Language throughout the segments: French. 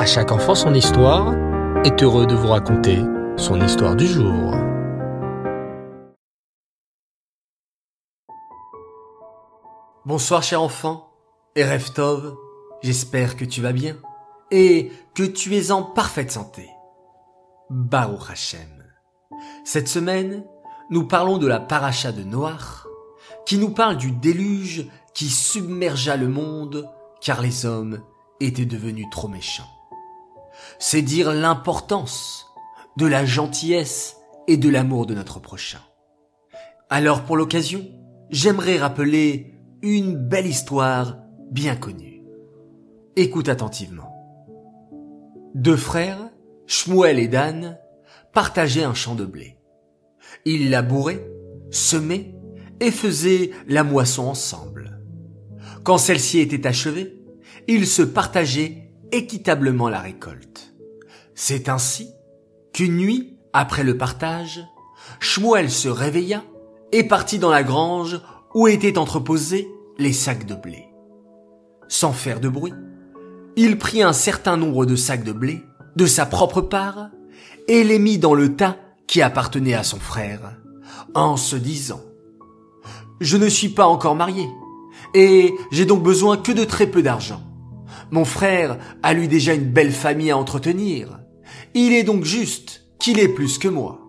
À chaque enfant son histoire est heureux de vous raconter son histoire du jour. Bonsoir cher enfant, et Tov, j'espère que tu vas bien et que tu es en parfaite santé. Baruch Hashem. Cette semaine, nous parlons de la paracha de Noach, qui nous parle du déluge qui submergea le monde car les hommes étaient devenus trop méchants. C'est dire l'importance de la gentillesse et de l'amour de notre prochain. Alors pour l'occasion, j'aimerais rappeler une belle histoire bien connue. Écoute attentivement. Deux frères, Shmuel et Dan, partageaient un champ de blé. Ils labouraient, semaient et faisaient la moisson ensemble. Quand celle-ci était achevée, ils se partageaient équitablement la récolte. C'est ainsi qu'une nuit, après le partage, Shmuel se réveilla et partit dans la grange où étaient entreposés les sacs de blé. Sans faire de bruit, il prit un certain nombre de sacs de blé de sa propre part et les mit dans le tas qui appartenait à son frère, en se disant Je ne suis pas encore marié, et j'ai donc besoin que de très peu d'argent. Mon frère a lui déjà une belle famille à entretenir. Il est donc juste qu'il ait plus que moi.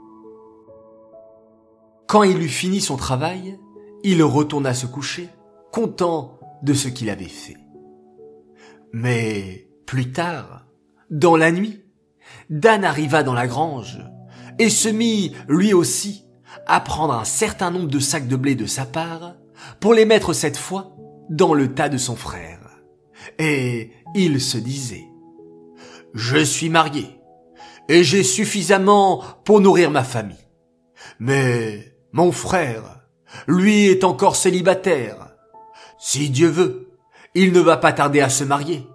Quand il eut fini son travail, il retourna se coucher, content de ce qu'il avait fait. Mais plus tard, dans la nuit, Dan arriva dans la grange et se mit, lui aussi, à prendre un certain nombre de sacs de blé de sa part pour les mettre cette fois dans le tas de son frère. Et il se disait, Je suis marié, et j'ai suffisamment pour nourrir ma famille. Mais mon frère, lui est encore célibataire. Si Dieu veut, il ne va pas tarder à se marier,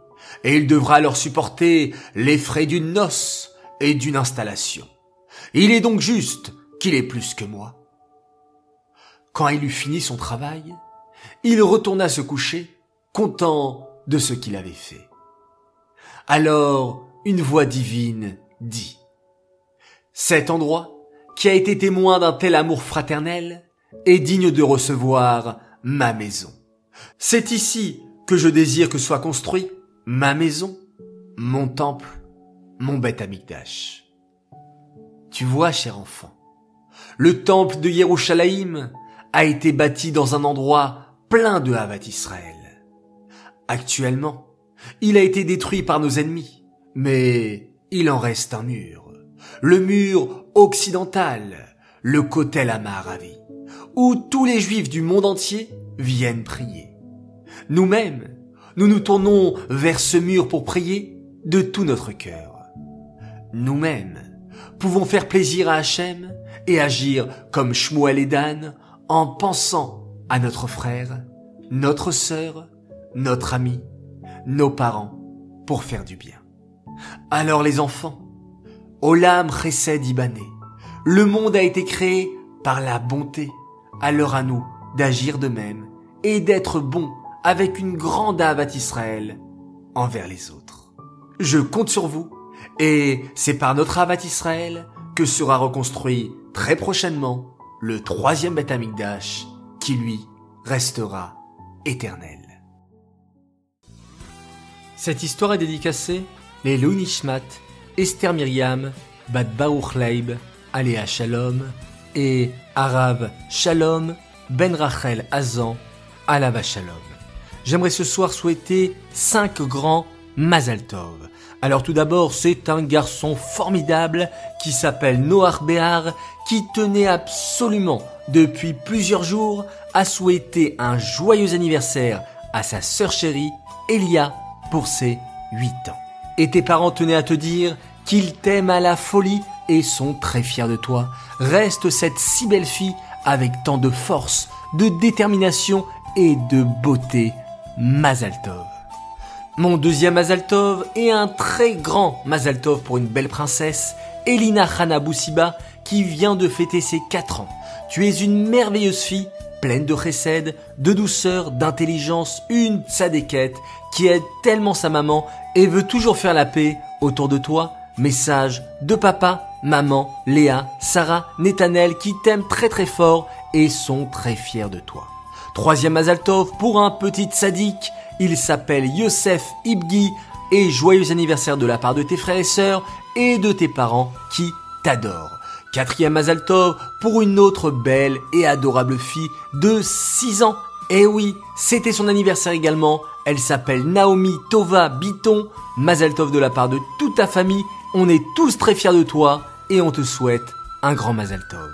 et il devra alors supporter les frais d'une noce et d'une installation. Il est donc juste qu'il ait plus que moi. Quand il eut fini son travail, il retourna se coucher, content de ce qu'il avait fait. Alors une voix divine dit Cet endroit, qui a été témoin d'un tel amour fraternel, est digne de recevoir ma maison. C'est ici que je désire que soit construit ma maison, mon temple, mon bête Amikdash. Tu vois, cher enfant, le temple de Yerushalayim a été bâti dans un endroit plein de Havat Israël. Actuellement, il a été détruit par nos ennemis, mais il en reste un mur. Le mur occidental, le Kotel Amaravi, où tous les juifs du monde entier viennent prier. Nous-mêmes, nous nous tournons vers ce mur pour prier de tout notre cœur. Nous-mêmes pouvons faire plaisir à Hachem et agir comme Shmuel et Dan en pensant à notre frère, notre sœur, notre ami, nos parents pour faire du bien. Alors les enfants, Olam Chesed Ibané, le monde a été créé par la bonté. Alors à nous d'agir de même et d'être bons avec une grande Avat Israël envers les autres. Je compte sur vous et c'est par notre Avat Israël que sera reconstruit très prochainement le troisième Beth qui lui restera éternel. Cette histoire est dédicacée les Nishmat, Esther Myriam, Bad Baruch Leib, Aléa Shalom et Arav Shalom Ben Rachel Azan Alava Shalom. J'aimerais ce soir souhaiter cinq grands Mazal Tov. Alors tout d'abord, c'est un garçon formidable qui s'appelle Noah Behar, qui tenait absolument depuis plusieurs jours à souhaiter un joyeux anniversaire à sa sœur chérie, Elia, pour ses 8 ans. Et tes parents tenaient à te dire qu'ils t'aiment à la folie et sont très fiers de toi. Reste cette si belle fille avec tant de force, de détermination et de beauté. Mazaltov. Mon deuxième Mazaltov est un très grand Mazaltov pour une belle princesse, Elina Hanaboussiba, qui vient de fêter ses 4 ans. Tu es une merveilleuse fille, pleine de chesed, de douceur, d'intelligence, une tzadékette, qui aide tellement sa maman et veut toujours faire la paix autour de toi, message de papa, maman, Léa, Sarah, Netanel qui t'aiment très très fort et sont très fiers de toi. Troisième Mazaltov pour un petit sadique, il s'appelle Yosef Ibgi et joyeux anniversaire de la part de tes frères et sœurs et de tes parents qui t'adorent. Quatrième Mazaltov pour une autre belle et adorable fille de 6 ans. Eh oui, c'était son anniversaire également. Elle s'appelle Naomi Tova Biton. Mazaltov de la part de toute ta famille. On est tous très fiers de toi et on te souhaite un grand Mazaltov.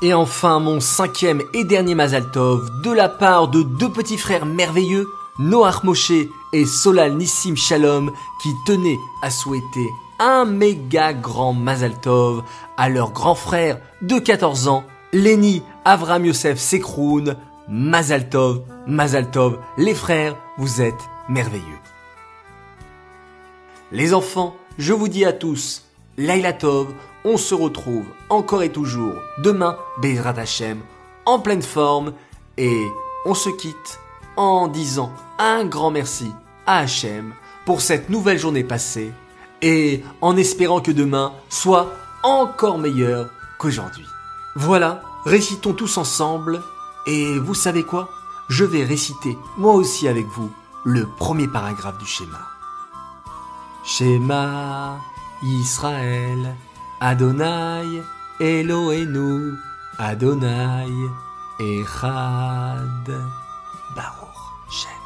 Et enfin, mon cinquième et dernier Mazaltov de la part de deux petits frères merveilleux, Noach Moshe et Solal Nissim Shalom, qui tenaient à souhaiter un méga grand Mazal Tov à leur grand frère de 14 ans, Lenny Avram Yosef Sekroun, Mazal Tov, Mazal Tov, les frères, vous êtes merveilleux. Les enfants, je vous dis à tous, Laila Tov, on se retrouve encore et toujours demain, Bezrat Hashem, en pleine forme, et on se quitte en disant un grand merci à Hachem pour cette nouvelle journée passée et en espérant que demain soit encore meilleur qu'aujourd'hui. Voilà, récitons tous ensemble et vous savez quoi? Je vais réciter moi aussi avec vous le premier paragraphe du schéma. Schéma Israël Adonai Elohenu Adonai Echad Baruch Shem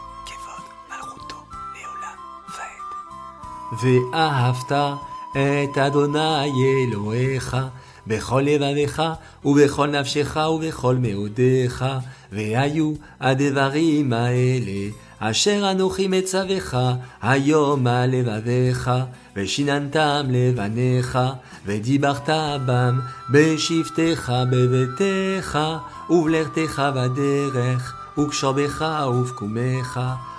ואהבת את אדוני אלוהיך בכל לבביך ובכל נפשך ובכל מאודיך, והיו הדברים האלה אשר אנוכי מצווך היום על לבביך, ושיננתם לבניך, ודיברת בם בשבתך בביתך, ובלכתך בדרך, וקשובך ובקומך,